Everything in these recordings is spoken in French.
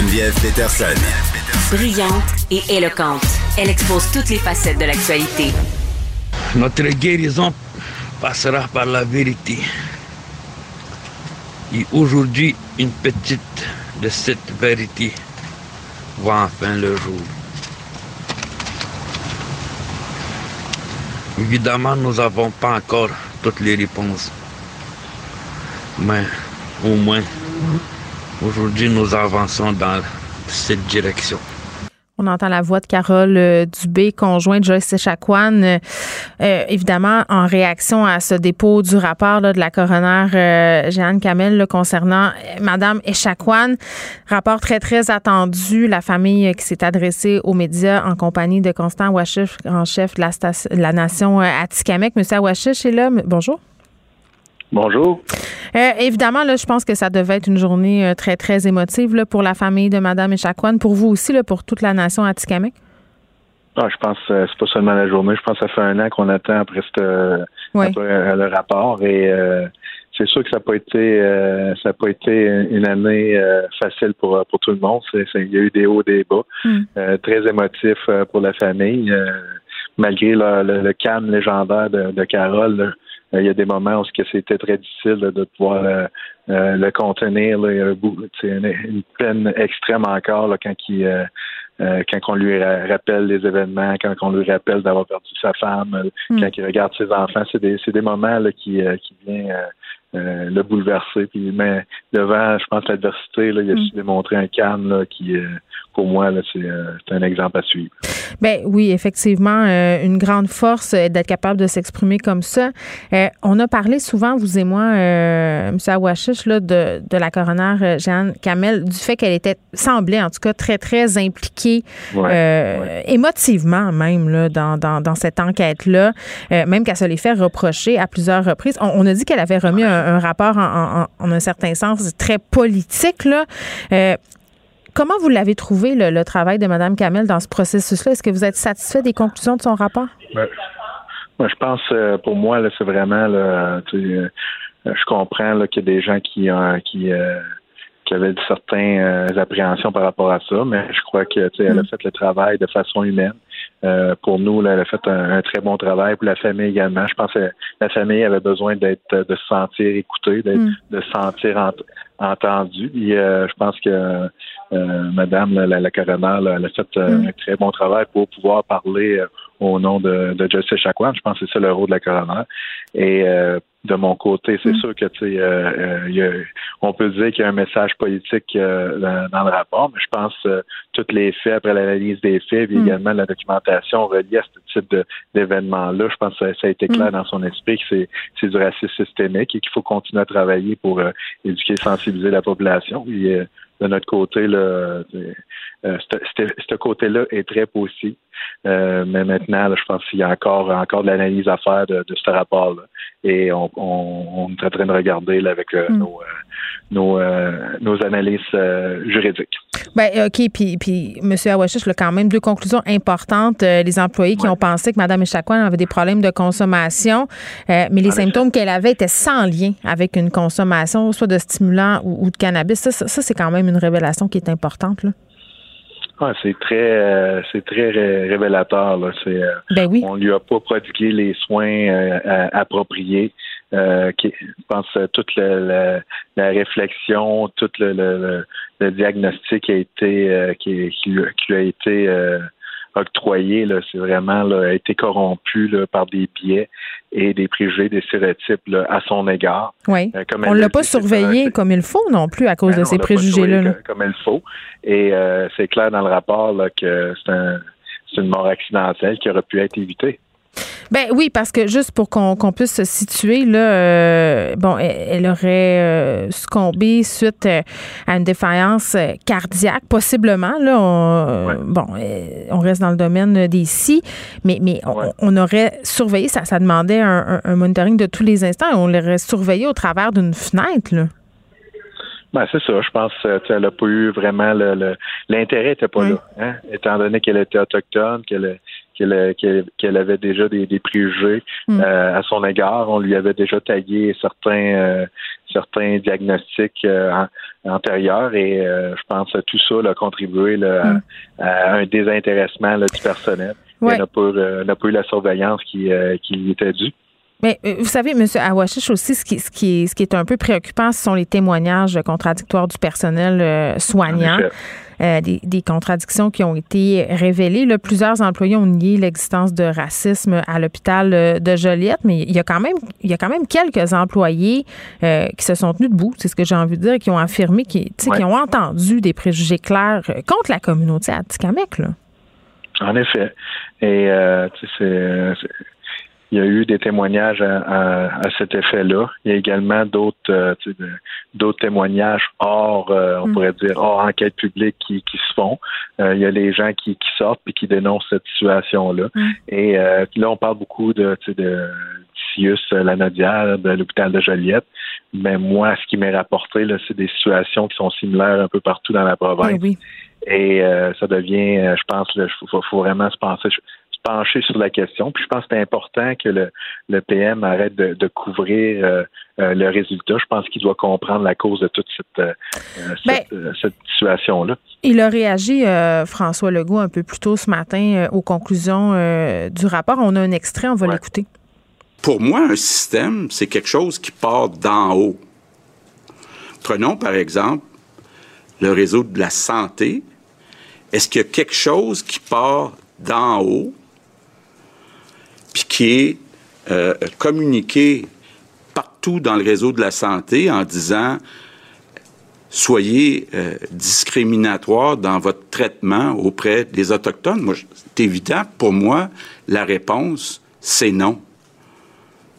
Geneviève Peterson. Brillante et éloquente, elle expose toutes les facettes de l'actualité. Notre guérison passera par la vérité. Et aujourd'hui, une petite de cette vérité voit enfin le jour. Évidemment, nous n'avons pas encore toutes les réponses. Mais au moins, aujourd'hui, nous avançons dans cette direction. On entend la voix de Carole euh, Dubé, conjointe de Joyce Echaquan, euh, euh, évidemment en réaction à ce dépôt du rapport là, de la coroner euh, Jeanne Kamel là, concernant Madame Echaquan. Rapport très, très attendu. La famille qui s'est adressée aux médias en compagnie de Constant Ouachif, grand chef de la, station, de la nation Atikamek. Monsieur Ouachif est là. Bonjour. Bonjour. Euh, évidemment, là, je pense que ça devait être une journée euh, très, très émotive là, pour la famille de Madame Echaquan, pour vous aussi, là, pour toute la nation Atikamek. Ah, je pense que c'est pas seulement la journée. Je pense que ça fait un an qu'on attend après, cette, euh, Oui. après, euh, le rapport et euh, c'est sûr que ça n'a pas été euh, ça a pas été une année euh, facile pour euh, pour tout le monde. Il y a eu des hauts, des bas, Mm. Euh, très émotif euh, pour la famille. Euh, malgré le, le, le calme légendaire de, de Carole, euh, il y a des moments où c'était très difficile de pouvoir euh, euh, le contenir. Là, il y a une, une peine extrême encore là, quand il euh, euh, quand on lui ra- rappelle les événements, quand on lui rappelle d'avoir perdu sa femme, euh, Mm. quand il regarde ses enfants, c'est des, c'est des moments là, qui, euh, qui viennent euh, euh, le bouleverser. Puis, mais devant, je pense, l'adversité, là, il a Mm. su démontrer un calme là, qui, euh, pour moi, là, c'est, euh, c'est un exemple à suivre. Ben oui, effectivement, euh, une grande force euh, d'être capable de s'exprimer comme ça. Euh, on a parlé souvent, vous et moi, euh, M. Awashish, là, de, de la coroner Jeanne Kamel, du fait qu'elle était, semblait en tout cas, très, très impliquée, Ouais, euh, ouais. émotivement même, là, dans, dans, dans cette enquête-là, euh, même qu'elle se les fait reprocher à plusieurs reprises. On, on a dit qu'elle avait remis un, un rapport en, en- en- en un certain sens très politique, là. Comment vous l'avez trouvé, le, le travail de Mme Kamel dans ce processus-là? Est-ce que vous êtes satisfait des conclusions de son rapport? Moi, je pense, euh, pour moi, c'est vraiment, là, euh, je comprends qu'il y a des gens qui, euh, qui, qui avaient certaines euh, appréhensions par rapport à ça, mais je crois que, tu sais, elle a Mm. fait le travail de façon humaine. Euh, pour nous, là, elle a fait un, un très bon travail. Pour la famille également, je pense que la famille avait besoin d'être, de se sentir écoutée, Mm. de se sentir ent- entendue. Et, euh, je pense que euh, Madame la, la, la coroner, là, elle a fait euh, Mm. un très bon travail pour pouvoir parler euh, au nom de, de Jesse Chacoan. Je pense que c'est ça le rôle de la coroner. Et euh, de mon côté, c'est Mm. sûr que tu sais, euh, euh, on peut dire qu'il y a un message politique euh, dans, le rapport, mais je pense euh, tous les faits après l'analyse des faits, puis Mm. également la documentation reliée à ce type d'événement-là, je pense que ça, a été clair Mm. dans son esprit que c'est c'est du racisme systémique et qu'il faut continuer à travailler pour éduquer, sensibiliser la population. Et, de notre côté, là, euh, ce- côté-là est très positif. Euh, mais maintenant, là, je pense qu'il y a encore, encore de l'analyse à faire de, de ce rapport-là. Et on, on, on est en train de regarder là, avec euh, Mm. nos, euh, nos, euh, nos analyses euh, juridiques. Ben, OK, puis, puis M. Awashish, là, quand même, deux conclusions importantes. Euh, les employés qui Ouais. ont pensé que Mme Echaquan avait des problèmes de consommation, euh, mais les En symptômes qu'elle avait étaient sans lien avec une consommation, soit de stimulants ou, ou de cannabis. Ça, ça, ça, c'est quand même une révélation qui est importante. Là. Ah, c'est très, euh, c'est très ré- révélateur. Là. C'est, euh, Ben oui. on lui a pas prodigué les soins euh, appropriés. Euh, qui, je pense euh, toute le- le- la réflexion, tout le, le, le- diagnostic a été euh, qui, qui qui a été euh, octroyé, c'est vraiment là, a été corrompu là, par des biais et des préjugés, des stéréotypes là, à son égard. Oui. Euh, comme On l'a pas surveillé un- comme il faut non plus à cause ben de non, ces préjugés-là. Comme il faut. Et euh, c'est clair dans le rapport là, que c'est un, c'est une mort accidentelle qui aurait pu être évitée. Ben oui, parce que juste pour qu'on puisse se situer, là, euh, bon, elle, aurait euh, succombé suite euh, à une défaillance cardiaque, possiblement. Là, on, bon, on reste dans le domaine des si, mais, mais on, aurait surveillé, ça, ça demandait un, monitoring de tous les instants, et on l'aurait surveillé au travers d'une fenêtre. Là. Ben, c'est ça. Je pense qu'elle n'a pas eu vraiment le. L'intérêt n'était pas là. Hein? Étant donné qu'elle était autochtone, qu'elle qu'elle avait déjà des, préjugés mm. euh, à son égard. On lui avait déjà taillé certains euh, certains diagnostics euh, antérieurs et je pense que tout ça a contribué mm. à, un désintéressement du personnel. Ouais. n'a pas, eu la surveillance qui, qui lui était due. Mais vous savez, M. Awashish aussi, ce qui, ce, qui est, ce qui est un peu préoccupant, ce sont les témoignages contradictoires du personnel soignant. Euh, des, contradictions qui ont été révélées. Là, plusieurs employés ont nié l'existence de racisme à l'hôpital euh, de Joliette, mais il y a quand même, il y a quand même quelques employés euh, qui se sont tenus debout, c'est ce que j'ai envie de dire, qui ont affirmé, qui, qui ont entendu des préjugés clairs contre la communauté Atikamek. Là. En effet. Et c'est il y a eu des témoignages à, cet effet-là. Il y a également d'autres euh, d'autres témoignages hors, euh, on mm. pourrait dire, hors enquête publique qui, qui se font. Euh, il y a les gens qui, qui sortent et qui dénoncent cette situation-là. Mm. Et là, on parle beaucoup de, de Sius Lanaudière, de l'hôpital de Joliette. Mais moi, ce qui m'est rapporté, c'est des situations qui sont similaires un peu partout dans la province. oui. Et ça devient, je pense, il faut, faut, vraiment se penser pencher sur la question. Puis je pense que c'est important que le, le PM arrête de, de couvrir euh, euh, le résultat. Je pense qu'il doit comprendre la cause de toute cette, euh, cette, ben, cette situation-là. Il a réagi, François Legault, un peu plus tôt ce matin aux conclusions du rapport. On a un extrait, on va l'écouter. Pour moi, un système, c'est quelque chose qui part d'en haut. Prenons par exemple le réseau de la santé. Est-ce qu'il y a quelque chose qui part d'en haut? Qui est euh, communiqué partout dans le réseau de la santé en disant soyez euh, discriminatoire dans votre traitement auprès des autochtones. Moi, c'est évident pour moi la réponse c'est non.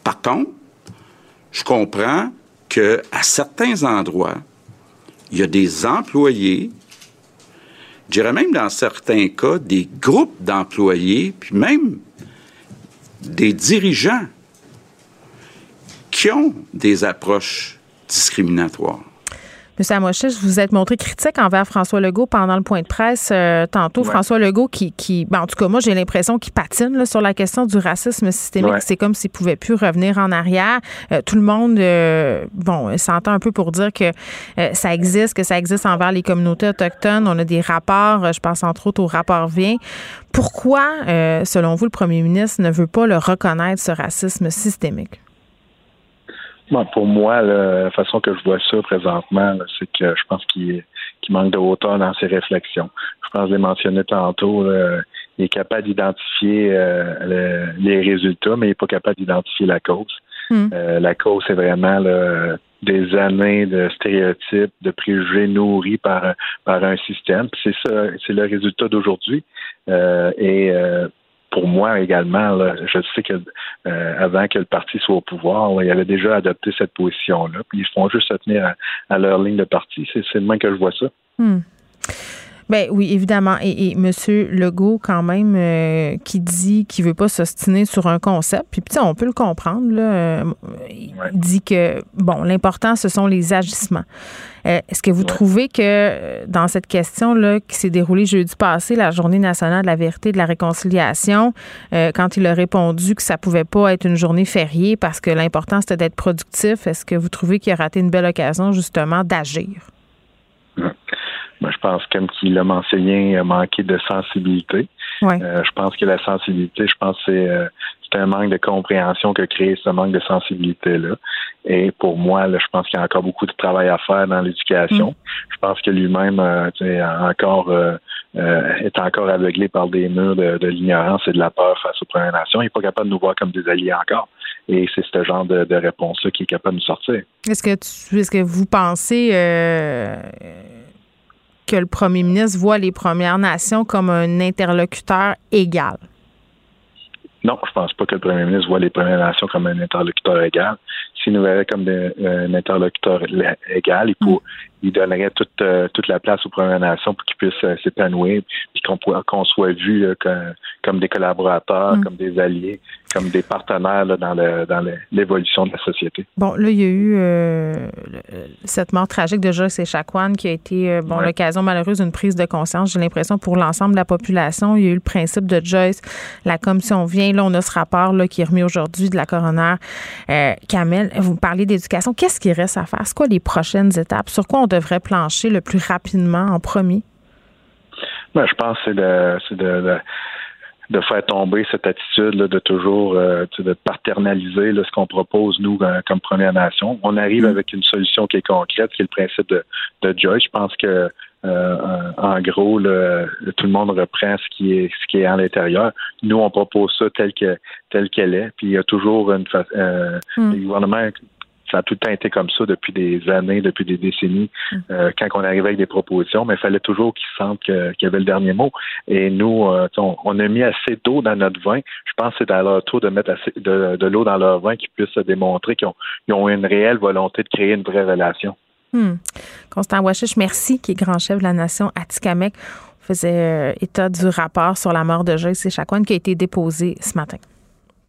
Par contre, je comprends que à certains endroits, il y a des employés, je dirais même dans certains cas des groupes d'employés, puis même des dirigeants qui ont des approches discriminatoires. Monsieur vous êtes montré critique envers François Legault pendant le point de presse euh, tantôt. François Legault qui, qui ben, en tout cas, moi, j'ai l'impression qu'il patine sur la question du racisme systémique. C'est comme s'il pouvait plus revenir en arrière. Euh, tout le monde, euh, bon, s'entend un peu pour dire que ça existe, que ça existe envers les communautés autochtones. On a des rapports, je pense entre autres au rapport Vient. Pourquoi, selon vous, le premier ministre ne veut pas le reconnaître, ce racisme systémique? Pour moi, la façon que je vois ça présentement, c'est que je pense qu'il manque de hauteur dans ses réflexions. Je pense que je l'ai mentionné tantôt, il est capable d'identifier euh, les résultats, mais il n'est pas capable d'identifier la cause. Hmm. Euh, la cause, c'est vraiment des années de stéréotypes, de préjugés nourris par, par un système. C'est ça, c'est le résultat d'aujourd'hui. Euh, et pour moi également, je sais que euh, avant que le parti soit au pouvoir, il avait déjà adopté cette position-là. Puis ils font juste se tenir à, leur ligne de parti. C'est le moins que je vois ça. Hmm. Ben oui, évidemment. Et, et M. Legault, quand même, euh, qui dit qu'il veut pas s'ostiner sur un concept. Puis, on peut le comprendre. Là, euh, il dit que, bon, l'important, ce sont les agissements. Euh, est-ce que vous trouvez que dans cette question-là qui s'est déroulée jeudi passé, la Journée nationale de la vérité et de la réconciliation, quand il a répondu que ça pouvait pas être une journée fériée parce que l'important, c'était d'être productif, est-ce que vous trouvez qu'il a raté une belle occasion, justement, d'agir? Je pense, comme qu'il l'a mentionné, a manqué de sensibilité. Euh, je pense que la sensibilité, je pense que euh, c'est un manque de compréhension que crée ce manque de sensibilité-là. Et pour moi, je pense qu'il y a encore beaucoup de travail à faire dans l'éducation. Mm. Je pense que lui-même euh, encore est encore aveuglé par des murs de, l'ignorance et de la peur face aux Premières Nations. Il n'est pas capable de nous voir comme des alliés encore. Et c'est ce genre de, réponse-là qui est capable de nous sortir. Est-ce que est-ce que vous pensez que le premier ministre voit les Premières Nations comme un interlocuteur égal? non, je pense pas que le premier ministre voit les Premières Nations comme un interlocuteur égal. S'il nous verrait comme un interlocuteur égal, il, pour, il donnerait toute, euh, toute la place aux Premières Nations pour qu'ils puissent euh, s'épanouir, puis qu'on qu'on soit vu comme, comme, des collaborateurs, mm. comme des alliés, comme des partenaires dans, le, dans l'évolution de la société. Bon, là, il y a eu euh, cette mort tragique de Joyce Echaquan qui a été bon l'occasion malheureuse d'une prise de conscience. J'ai l'impression pour l'ensemble de la population, il y a eu le principe de Joyce, la commission vient, là, on a ce rapport là, qui est remis aujourd'hui de la coroner euh, Kamel. Vous parlez d'éducation. Qu'est-ce qui reste à faire? C'est quoi les prochaines étapes? Sur quoi on devrait plancher le plus rapidement en premier? Ben, je pense que c'est de, de, faire tomber cette attitude de toujours euh, de paternaliser ce qu'on propose, nous, euh, comme Première Nation. On arrive mm. avec une solution qui est concrète, qui est le principe de, de Joyce. Je pense que euh, en gros, tout le monde reprend ce qui est ce qui est à l'intérieur. Nous, on propose ça tel que tel qu'elle est. Puis il y a toujours une euh, mm. le gouvernement ça a tout le temps été comme ça depuis des années, depuis des décennies, mm. euh, quand on arrivait avec des propositions, mais il fallait toujours qu'ils sentent qu'il y avait le dernier mot. Et nous, euh, on, a mis assez d'eau dans notre vin. Je pense que c'est à leur tour de mettre assez de, l'eau dans leur vin qui puisse se démontrer qu'ils ont, ont une réelle volonté de créer une vraie relation. Hmm. Constant Washish, merci, qui est grand chef de la nation Atikamek. On faisait euh, état du rapport sur la mort de Joyce Echaquan qui a été déposé ce matin.